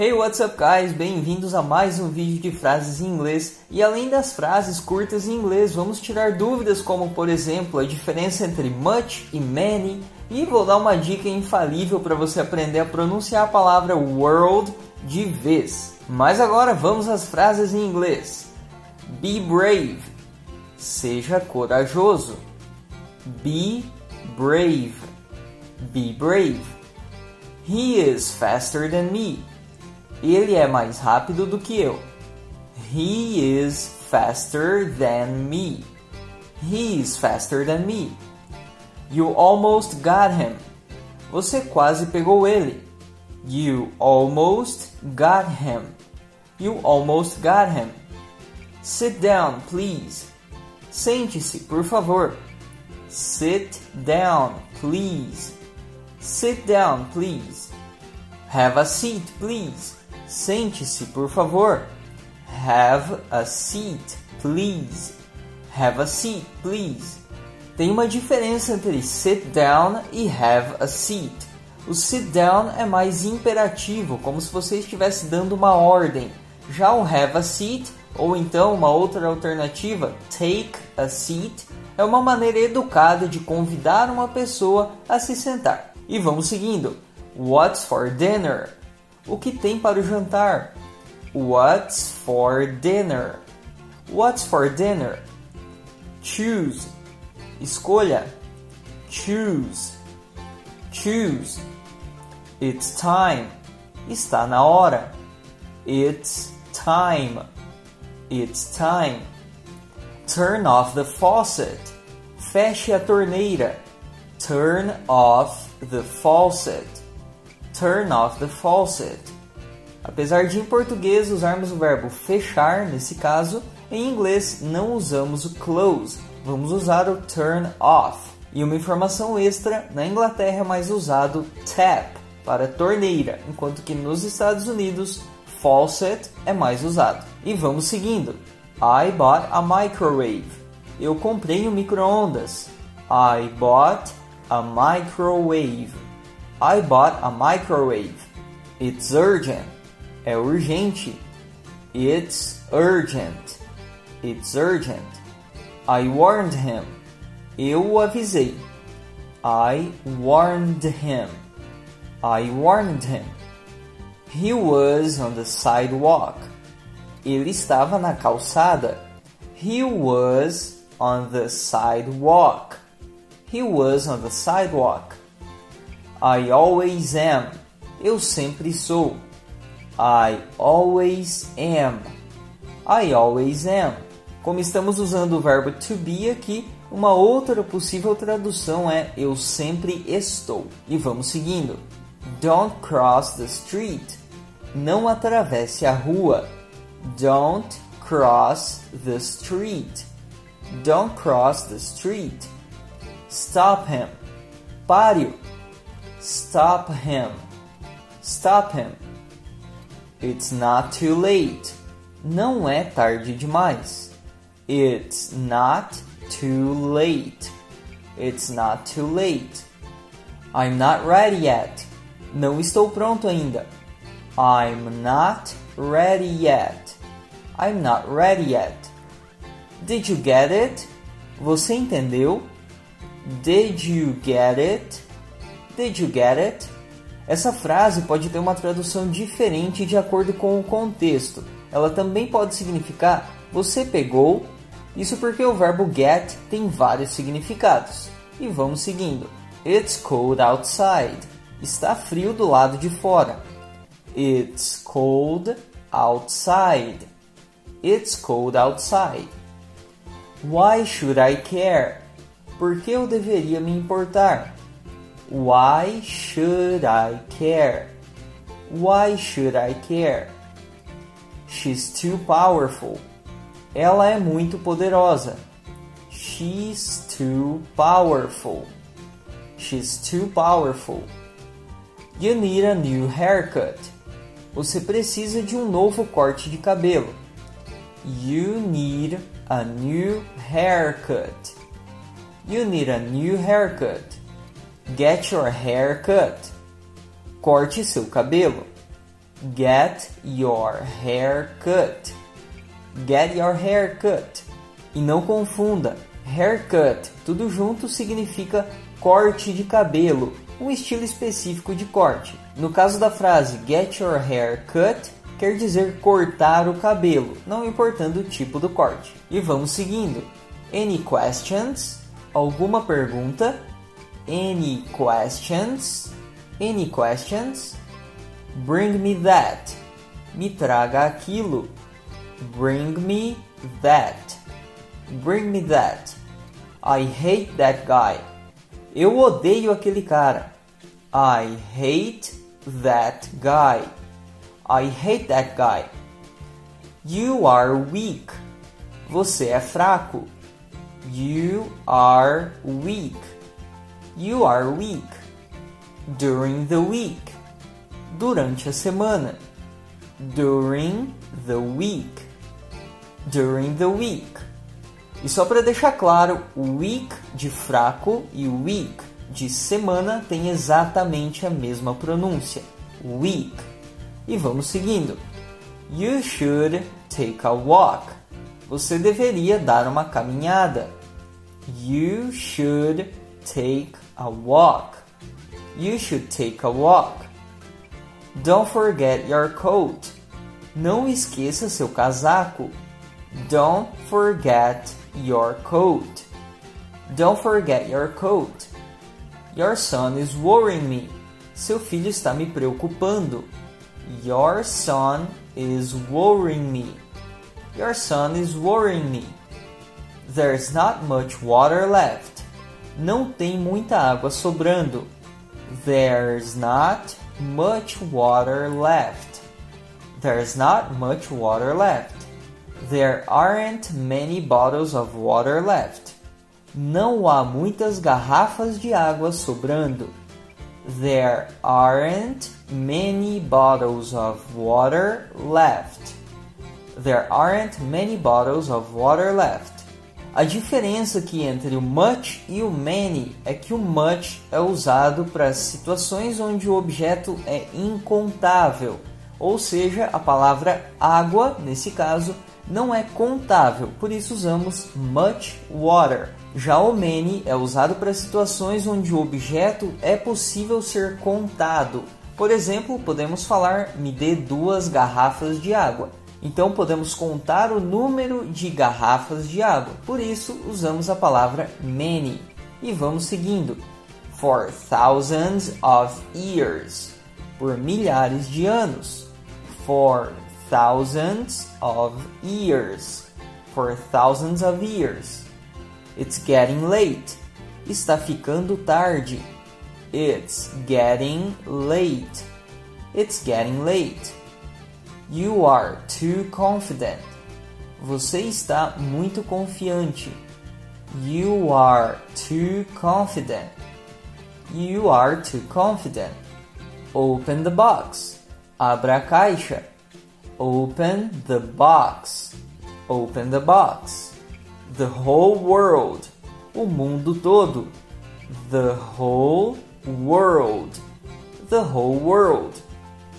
Hey, what's up, guys? Bem-vindos a mais um vídeo de frases em inglês. E além das frases curtas em inglês, vamos tirar dúvidas como, por exemplo, a diferença entre much e many. E vou dar uma dica infalível para você aprender a pronunciar a palavra world de vez. Mas agora vamos às frases em inglês. Be brave. Seja corajoso. Be brave. Be brave. He is faster than me. Ele é mais rápido do que eu. He is faster than me. He is faster than me. You almost got him. Você quase pegou ele. You almost got him. You almost got him. Sit down, please. Sente-se, por favor. Sit down, please. Sit down, please. Have a seat, please. Sente-se, por favor. Have a seat, please. Have a seat, please. Tem uma diferença entre sit down e have a seat. O sit down é mais imperativo, como se você estivesse dando uma ordem. Já o have a seat, ou então uma outra alternativa, take a seat, é uma maneira educada de convidar uma pessoa a se sentar. E vamos seguindo. What's for dinner? O que tem para o jantar? What's for dinner? What's for dinner? Choose. Escolha. Choose. Choose. It's time. Está na hora. It's time. It's time. Turn off the faucet. Feche a torneira. Turn off the faucet. Turn off the faucet. Apesar de em português usarmos o verbo fechar, nesse caso, em inglês não usamos o close, vamos usar o turn off. E uma informação extra, na Inglaterra é mais usado tap para torneira, enquanto que nos Estados Unidos faucet é mais usado. E vamos seguindo. I bought a microwave. Eu comprei um micro-ondas. I bought a microwave. I bought a microwave. It's urgent. É urgente. It's urgent. It's urgent. I warned him. Eu avisei. I warned him. I warned him. He was on the sidewalk. Ele estava na calçada. He was on the sidewalk. He was on the sidewalk. I always am. Eu sempre sou. I always am. I always am. Como estamos usando o verbo to be aqui, uma outra possível tradução é eu sempre estou. E vamos seguindo. Don't cross the street. Não atravesse a rua. Don't cross the street. Don't cross the street. Stop him. Pare-o. Stop him. Stop him. It's not too late. Não é tarde demais. It's not too late. It's not too late. I'm not ready yet. Não estou pronto ainda. I'm not ready yet. I'm not ready yet. Did you get it? Você entendeu? Did you get it? Did you get it? Essa frase pode ter uma tradução diferente de acordo com o contexto. Ela também pode significar você pegou, isso porque o verbo get tem vários significados. E vamos seguindo. It's cold outside. Está frio do lado de fora. It's cold outside. It's cold outside. Why should I care? Por que eu deveria me importar? Why should I care? Why should I care? She's too powerful. Ela é muito poderosa. She's too powerful. She's too powerful. You need a new haircut. Você precisa de um novo corte de cabelo. You need a new haircut. You need a new haircut. Get your hair cut. Corte seu cabelo. Get your hair cut. Get your hair cut. E não confunda, haircut, tudo junto significa corte de cabelo, um estilo específico de corte. No caso da frase get your hair cut, quer dizer cortar o cabelo, não importando o tipo do corte. E vamos seguindo. Any questions? Alguma pergunta? Any questions? Any questions? Bring me that. Me traga aquilo. Bring me that. Bring me that. I hate that guy. Eu odeio aquele cara. I hate that guy. I hate that guy. You are weak. Você é fraco. You are weak. You are weak. During the week. Durante a semana. During the week. During the week. E só para deixar claro, week de fraco e week de semana tem exatamente a mesma pronúncia. Week. E vamos seguindo. You should take a walk. Você deveria dar uma caminhada. You should take a walk. You should take a walk. Don't forget your coat. Não esqueça seu casaco. Don't forget your coat. Don't forget your coat. Your son is worrying me. Seu filho está me preocupando. Your son is worrying me. Your son is worrying me. There's not much water left. Não tem muita água sobrando. There's not much water left. There's not much water left. There aren't many bottles of water left. Não há muitas garrafas de água sobrando. There aren't many bottles of water left. There aren't many bottles of water left. A diferença aqui entre o much e o many é que o much é usado para situações onde o objeto é incontável, ou seja, a palavra água, nesse caso, não é contável, por isso usamos much water. Já o many é usado para situações onde o objeto é possível ser contado. Por exemplo, podemos falar me dê duas garrafas de água. Então podemos contar o número de garrafas de água. Por isso usamos a palavra many. E vamos seguindo. For thousands of years. Por milhares de anos. For thousands of years. For thousands of years. It's getting late. Está ficando tarde. It's getting late. It's getting late. You are too confident. Você está muito confiante. You are too confident. You are too confident. Open the box. Abra a caixa. Open the box. Open the box. The whole world. O mundo todo. The whole world. The whole world.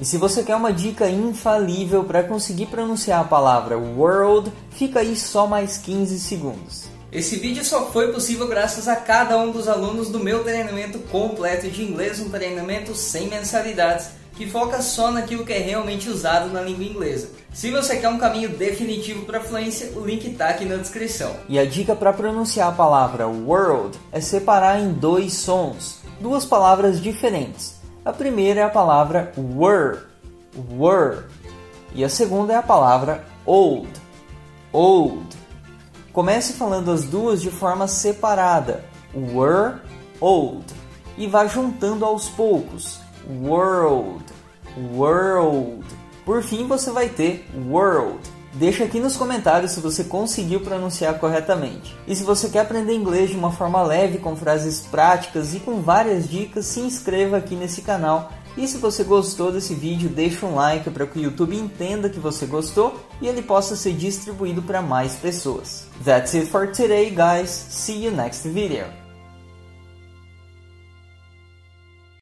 E se você quer uma dica infalível para conseguir pronunciar a palavra world, fica aí só mais 15 segundos. Esse vídeo só foi possível graças a cada um dos alunos do meu treinamento completo de inglês, um treinamento sem mensalidades que foca só naquilo que é realmente usado na língua inglesa. Se você quer um caminho definitivo para fluência, o link está aqui na descrição. E a dica para pronunciar a palavra world é separar em dois sons, duas palavras diferentes. A primeira é a palavra were, were, e a segunda é a palavra old, old. Comece falando as duas de forma separada, were, old, e vá juntando aos poucos world, world. Por fim, você vai ter world. Deixa aqui nos comentários se você conseguiu pronunciar corretamente. E se você quer aprender inglês de uma forma leve, com frases práticas e com várias dicas, se inscreva aqui nesse canal. E se você gostou desse vídeo, deixa um like para que o YouTube entenda que você gostou e ele possa ser distribuído para mais pessoas. That's it for today, guys. See you next video.